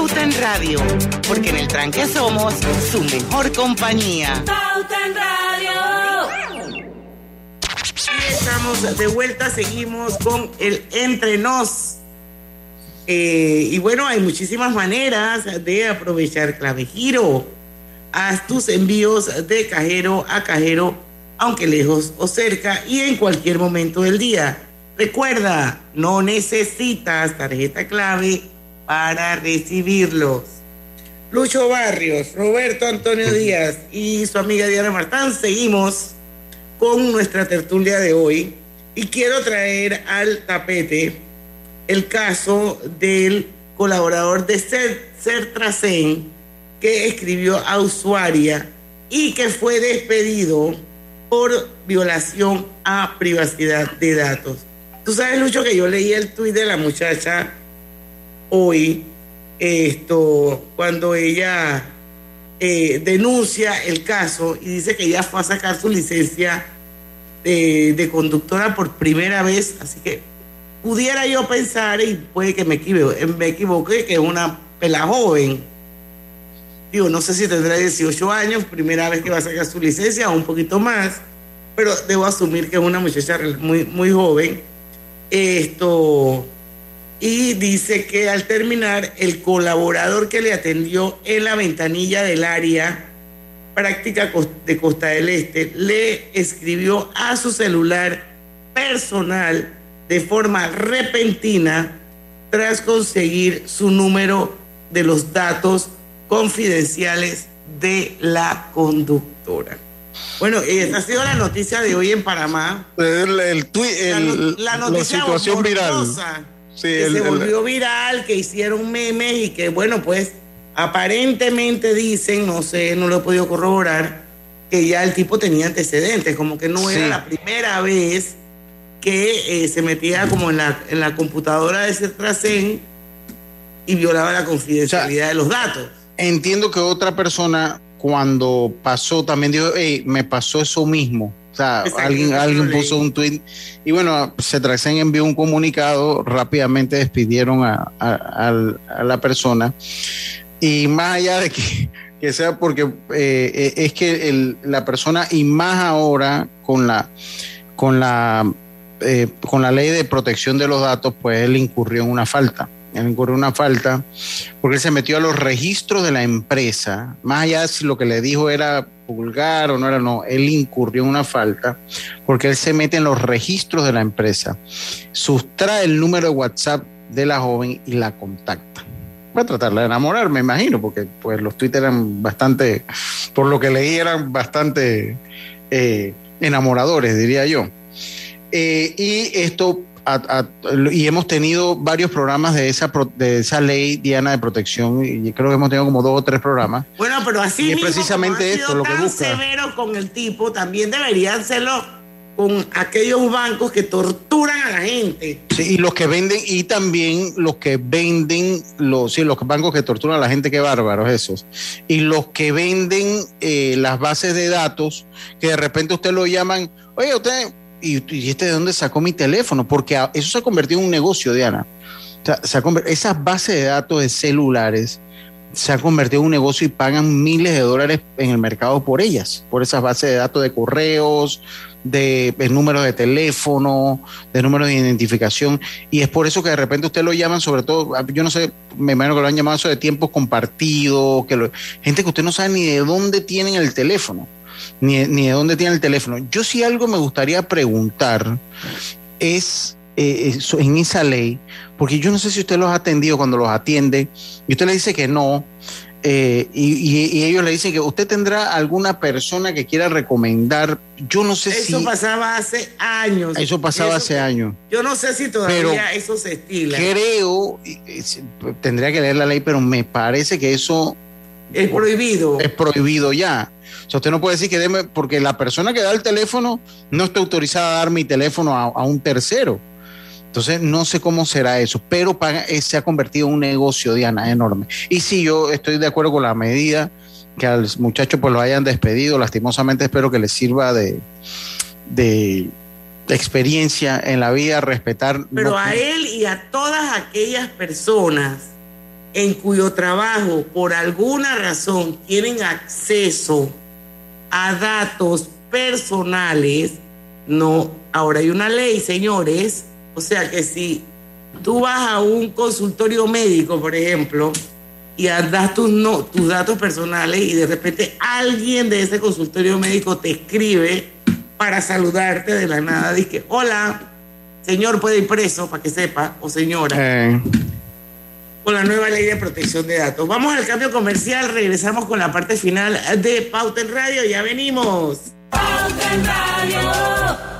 Pauta en Radio, porque en el tranque somos su mejor compañía. Pauta en Radio. Estamos de vuelta, seguimos con el Entre Nos. Eh, y bueno, hay muchísimas maneras de aprovechar Clave Giro. Haz tus envíos de cajero a cajero, aunque lejos o cerca y en cualquier momento del día. Recuerda, no necesitas tarjeta clave para recibirlos. Lucho Barrios, Roberto Antonio Díaz y su amiga Diana Martán, seguimos con nuestra tertulia de hoy y quiero traer al tapete el caso del colaborador de Certracen que escribió a usuaria y que fue despedido por violación a privacidad de datos. Tú sabes, Lucho, que yo leí el tuit de la muchacha hoy, esto, cuando ella eh, denuncia el caso y dice que ella fue a sacar su licencia de, de, conductora por primera vez, así que pudiera yo pensar, y puede que me equivoque, me equivoque que es una pela joven. Digo, no sé si tendrá 18 años, primera vez que va a sacar su licencia un poquito más, pero debo asumir que es una muchacha muy, muy joven. Esto, y dice que al terminar el colaborador que le atendió en la ventanilla del área práctica de Costa del Este le escribió a su celular personal de forma repentina tras conseguir su número de los datos confidenciales de la conductora. Bueno, esa ha sido la noticia de hoy en Panamá. El, el, el la, la, noticia la situación viral. Sí, que el, se volvió viral, que hicieron memes y que, bueno, pues aparentemente dicen, no sé, no lo he podido corroborar, que ya el tipo tenía antecedentes, como que no era la primera vez que eh, se metía como en la, en la computadora de Cetracen y violaba la confidencialidad de los datos. Entiendo que otra persona cuando pasó también dijo, hey, me pasó eso mismo. O sea, alguien, alguien puso un tweet y bueno, Cetraxen envió un comunicado, rápidamente despidieron a, a, la persona. Y más allá de que, que sea porque eh, es que el, la persona y más ahora con la con la eh, con la ley de protección de los datos, pues él incurrió en una falta él incurrió una falta porque él se metió a los registros de la empresa, más allá de si lo que le dijo era vulgar o no era, no, él incurrió una falta porque él se mete en los registros de la empresa, sustrae el número de WhatsApp de la joven y la contacta. Va a tratarla de enamorar, me imagino, porque pues los tweets eran bastante, por lo que leí, eran bastante eh, enamoradores, diría yo. Eh, y esto y hemos tenido varios programas de esa de esa ley Diana de protección y creo que hemos tenido como dos o tres programas. Bueno, pero así y es precisamente esto lo que busca. severo con el tipo, también deberían hacerlo con aquellos bancos que torturan a la gente. Sí, y los que venden y también los que venden los sí, los bancos que torturan a la gente, qué bárbaros esos. Y los que venden eh, las bases de datos que de repente usted lo llaman, "Oye, usted y, este de dónde sacó mi teléfono, porque eso se ha convertido en un negocio, Diana. O sea, esas bases de datos de celulares se ha convertido en un negocio y pagan miles de dólares en el mercado por ellas, por esas bases de datos de correos, de, números de teléfono, de números de identificación. Y es por eso que de repente usted lo llaman, sobre todo, yo no sé, me imagino que lo han llamado eso de tiempos compartidos, gente que usted no sabe ni de dónde tienen el teléfono, ni, ni de dónde tienen el teléfono. Yo sí algo me gustaría preguntar es eh, en esa ley, porque yo no sé si usted los ha atendido cuando los atiende y usted le dice que no, eh, y, ellos le dicen que usted tendrá alguna persona que quiera recomendar. Yo no sé si. Eso pasaba hace años. Eso pasaba hace años. Yo no sé si todavía eso se estila. Creo, tendría que leer la ley, pero me parece que eso. Es prohibido. Es prohibido ya. O sea, usted no puede decir que deme, porque la persona que da el teléfono no está autorizada a dar mi teléfono a un tercero. Entonces, no sé cómo será eso, pero eh, se ha convertido en un negocio, Diana, enorme. Y sí, yo estoy de acuerdo con la medida que al muchacho pues lo hayan despedido. Lastimosamente espero que le sirva de, de, experiencia en la vida, respetar. Pero a él y a todas aquellas personas en cuyo trabajo por alguna razón tienen acceso a datos personales, no, ahora hay una ley, señores, o sea que si tú vas a un consultorio médico, por ejemplo, y das tus, no, tus datos personales y de repente alguien de ese consultorio médico te escribe para saludarte de la nada, dice, hola, señor puede ir preso, para que sepa, o señora. Eh. Con la nueva ley de protección de datos. Vamos al cambio comercial, regresamos con la parte final de Pauta en Radio, ya venimos. Pauta en Radio.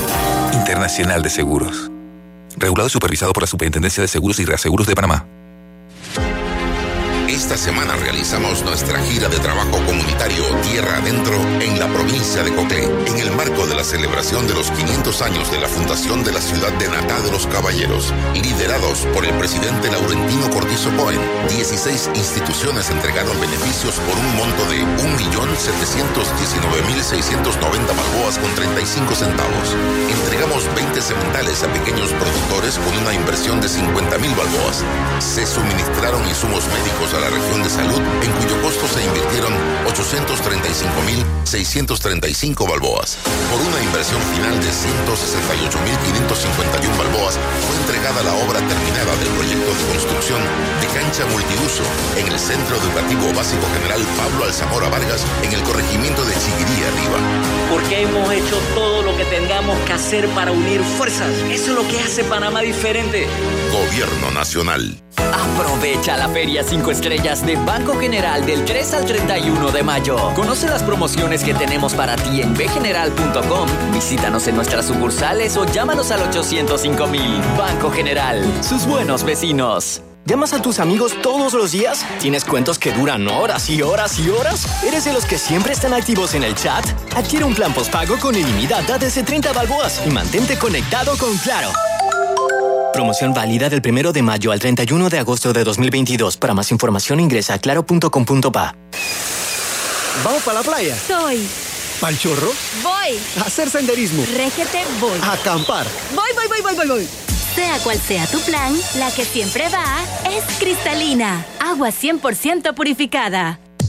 Internacional de Seguros regulado y supervisado por la Superintendencia de Seguros y Reaseguros de Panamá. Esta semana realizamos nuestra gira de trabajo comunitario Tierra Adentro en la provincia de Coclé, en el marco de la celebración de los 500 años de la fundación de la ciudad de Natá de los Caballeros, liderados por el presidente Laurentino Cortizo Cohen. 16 instituciones entregaron beneficios por un monto de 1.719.690 balboas con 35 centavos. Entregamos 20 sementales a pequeños productores con una inversión de 50.000 balboas. Se suministraron insumos médicos a la región de salud, en cuyo costo se invirtieron 835.635 balboas. Por una inversión final de 168.551 balboas, fue entregada la obra terminada del proyecto de construcción de cancha multiuso en el Centro Educativo Básico General Pablo Alzamora Vargas, en el corregimiento de Chiguirí Arriba. Porque hemos hecho todo lo que tengamos que hacer para unir fuerzas. Eso es lo que hace Panamá diferente. Gobierno Nacional. Aprovecha la Feria 5 Estrellas de Banco General del 3 al 31 de mayo. Conoce las promociones que tenemos para ti en bgeneral.com. Visítanos en nuestras sucursales o llámanos al 805 mil. Banco General, sus buenos vecinos. ¿Llamas a tus amigos todos los días? ¿Tienes cuentos que duran horas y horas y horas? ¿Eres de los que siempre están activos en el chat? Adquiere un plan postpago con ilimitada desde 30 balboas y mantente conectado con Claro. Promoción válida del 1 de mayo al 31 de agosto de 2022. Para más información ingresa a claro.com.pa. ¿Vamos para la playa? Soy. ¿Pal chorro? Voy. A hacer senderismo. Régete, voy. A acampar. Voy, voy, voy, voy, voy, voy. Sea cual sea tu plan, la que siempre va es cristalina. Agua 100% purificada.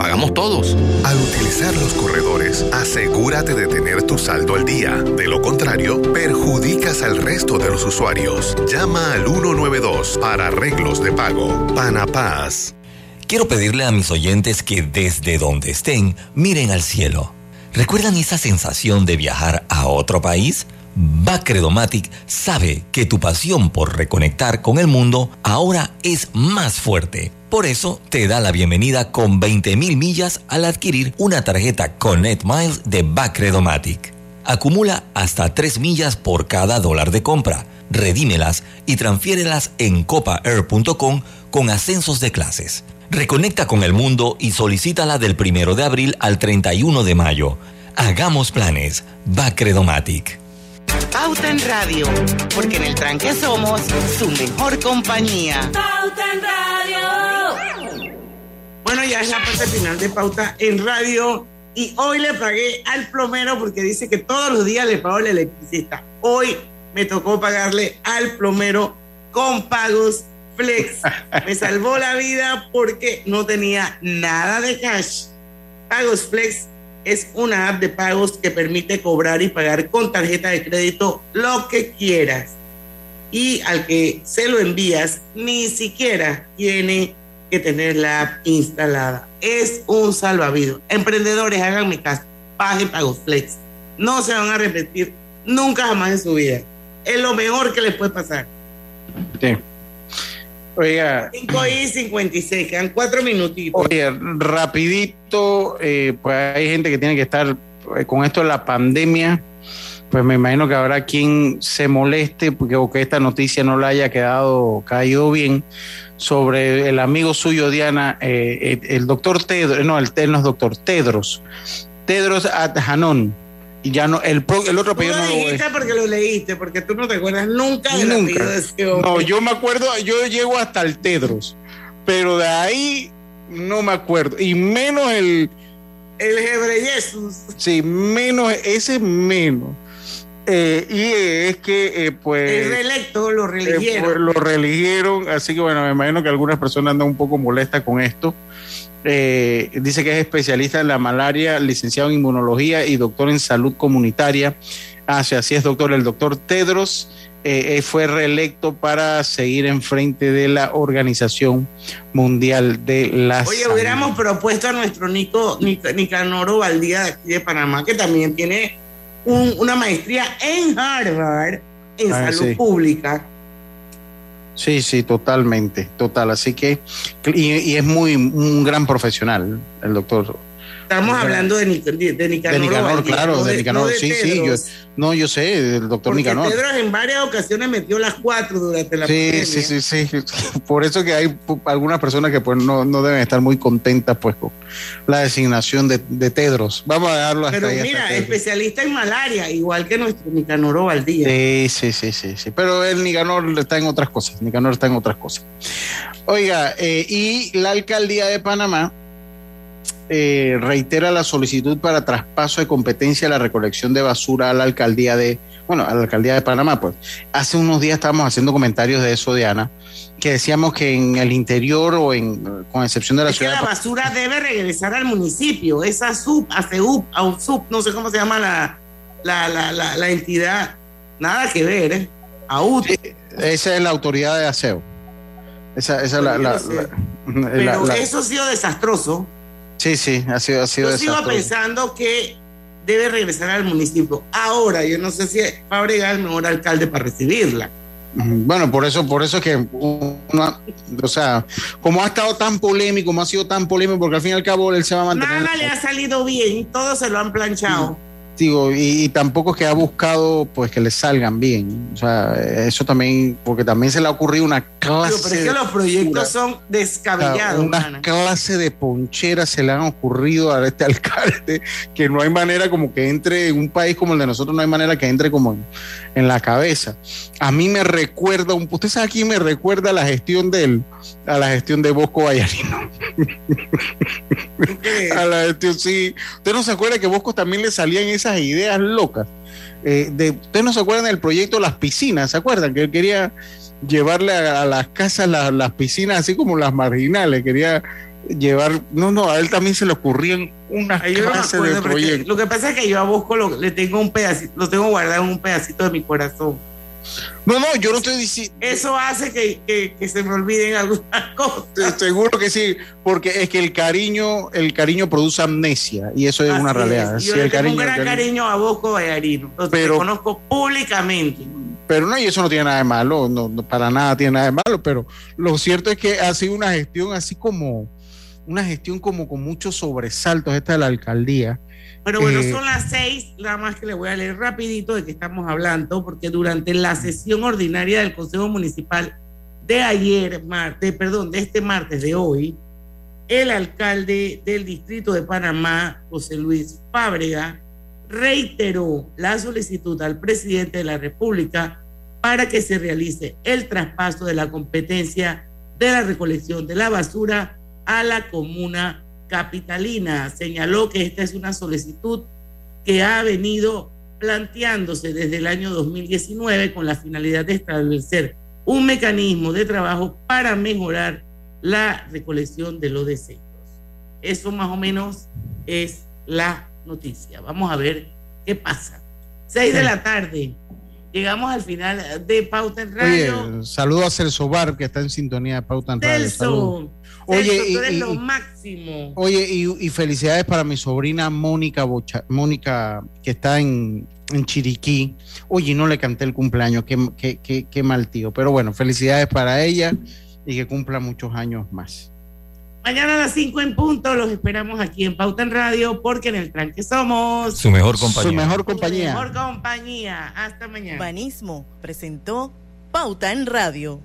pagamos todos. Al utilizar los corredores, asegúrate de tener tu saldo al día. De lo contrario, perjudicas al resto de los usuarios. Llama al 192 para arreglos de pago. Panapaz. Quiero pedirle a mis oyentes que desde donde estén miren al cielo. ¿Recuerdan esa sensación de viajar a otro país? Bacredomatic sabe que tu pasión por reconectar con el mundo ahora es más fuerte. Por eso te da la bienvenida con 20.000 millas al adquirir una tarjeta Connect Miles de Bacredomatic. Acumula hasta 3 millas por cada dólar de compra. Redímelas y transfiérelas en copaair.com con ascensos de clases. Reconecta con el mundo y solicítala del 1 de abril al 31 de mayo. Hagamos planes. Bacredomatic. Pauta en Radio, porque en el tranque somos su mejor compañía. Pauta en Radio. Bueno, ya es la parte final de Pauta en Radio y hoy le pagué al plomero porque dice que todos los días le pago al electricista. Hoy me tocó pagarle al plomero con pagos flex. Me salvó la vida porque no tenía nada de cash. Pagos flex es una app de pagos que permite cobrar y pagar con tarjeta de crédito lo que quieras. Y al que se lo envías, ni siquiera tiene que tener la app instalada. Es un salvavidas. Emprendedores, háganme caso. Paguen pagos flex. No se van a repetir nunca jamás en su vida. Es lo mejor que les puede pasar. Sí. Oiga. 5 y 56, quedan 4 minutitos. Oye, rapidito, eh, pues hay gente que tiene que estar eh, con esto de la pandemia. Pues me imagino que habrá quien se moleste porque o que esta noticia no le haya quedado caído bien sobre el amigo suyo, Diana, eh, el, el, doctor Tedros, no, el, no es doctor, Tedros, Tedros Adhanom. Y ya no, el, el otro apellido no lo dijiste porque lo leíste, porque tú no te acuerdas nunca del Nunca. apellido de ese hombre. No, yo me acuerdo, yo llego hasta el Tedros, pero de ahí no me acuerdo. Y menos el. El Hebreyesus. Sí, menos, ese menos. Eh, y es que, eh, pues. El reelecto lo eh, religieron. pues, lo religieron, así que bueno, me imagino que algunas personas andan un poco molestas con esto. Eh, dice que es especialista en la malaria, licenciado en inmunología y doctor en salud comunitaria. Ah, sí, así es, doctor. El doctor Tedros eh, eh, fue reelecto para seguir enfrente de la Organización Mundial de la Oye, Salud. hubiéramos propuesto a nuestro Nico, Nic- Nicanoro Valdía de aquí de Panamá, que también tiene un- una maestría en Harvard en Ah, salud sí. pública. Sí, sí, totalmente, total. Así que, y, y es muy un gran profesional, el doctor. Estamos hablando de, Nic- de, de Nicanor, De Nicanor, claro, no de Nicanor, no de sí, sí, yo, no, yo sé, del doctor Porque Nicanor. Tedros en varias ocasiones metió las cuatro durante la Sí, pandemia. sí, sí, sí. Por eso que hay algunas personas que pues no, no deben estar muy contentas pues con la designación de, de Tedros. Vamos a dejarlo hasta Pero ahí. hasta mira, Tedros. especialista en malaria, igual que nuestro Nicanoro Valdía. Sí, sí, sí, sí, sí. Pero el Nicanor está en otras cosas. Nicanor está en otras cosas. Oiga, eh, y la alcaldía de Panamá eh, reitera la solicitud para traspaso de competencia a la recolección de basura a la alcaldía de, bueno, a la alcaldía de Panamá. Pues hace unos días estábamos haciendo comentarios de eso, Diana, que decíamos que en el interior o en, con excepción de la Es que ciudad. la de Pa- basura debe regresar al municipio. Esa sub, ACEUP, AUSUP, no sé cómo se llama la, la, la, la, la entidad. Nada que ver, ¿eh? AUT. Esa es la autoridad de aseo. Esa, esa es la, Pero eso ha sido desastroso. Sí, sí, ha sido, ha sido Yo sigo pensando que debe regresar al municipio. Ahora, yo no sé si Fábrega es el mejor alcalde para recibirla. Bueno, por eso, por eso es que o sea, como ha estado tan polémico, como ha sido tan polémico, porque al fin y al cabo él se va a mantener. Nada le ha salido bien, todos se lo han planchado y, tampoco es que ha buscado pues que le salgan bien. O sea, eso también, porque también se le ha ocurrido una clase. pero es que los proyectos son descabellados. una clase de poncheras se le han ocurrido a este alcalde que no hay manera como que entre en un país como el de nosotros, no hay manera que entre como en, la cabeza. A mí me recuerda, usted sabe aquí me recuerda la gestión de él, a la gestión de Bosco Vallarino. a la gestión, sí. Usted no se acuerda que Bosco también le salían esas ideas locas. Eh, de, ¿Ustedes no se acuerdan del proyecto Las Piscinas? ¿Se acuerdan? Que él quería llevarle a, las casas las piscinas así como las marginales, quería llevar, no, no, a él también se le ocurrían una clase de proyectos. Lo que pasa es que yo a Bosco le tengo un pedacito, lo tengo guardado en un pedacito de mi corazón. No, no, yo no estoy diciendo. Eso hace que, se me olviden algunas cosas. Seguro que sí, porque es que el cariño, el cariño produce amnesia y eso es una realidad. Yo le tengo un gran cariño, a Bosco Vallarino, pero, conozco públicamente. Pero no, y eso no tiene nada de malo, no, para nada tiene nada de malo, pero lo cierto es que ha sido una gestión así como, una gestión como con muchos sobresaltos esta de la alcaldía pero bueno, eh, son las seis, nada más que le voy a leer rapidito de qué estamos hablando, porque durante la sesión ordinaria del Consejo Municipal de ayer, martes, perdón, de este martes de hoy, el alcalde del distrito de Panamá, José Luis Fábrega, reiteró la solicitud al presidente de la República para que se realice el traspaso de la competencia de la recolección de la basura a la comuna capitalina señaló que esta es una solicitud que ha venido planteándose desde el año 2019 con la finalidad de establecer un mecanismo de trabajo para mejorar la recolección de los desechos. Eso más o menos es la noticia. Vamos a ver qué pasa. Seis de la tarde. Llegamos al final de Pauta en Radio. Oye, saludo a Celso Bar, que está en sintonía de Pauta en Radio. Celso, Oye, tú eres lo máximo. Oye, y, felicidades para mi sobrina Mónica Bocha, Mónica, que está en, Chiriquí. Oye, no le canté el cumpleaños, qué, qué, qué mal tío. Pero bueno, felicidades para ella y que cumpla muchos años más. Mañana a las 5 en punto los esperamos aquí en Pauta en Radio porque en el tranque somos su mejor compañía. Su mejor compañía. Su mejor compañía. Hasta mañana. Banismo presentó Pauta en Radio.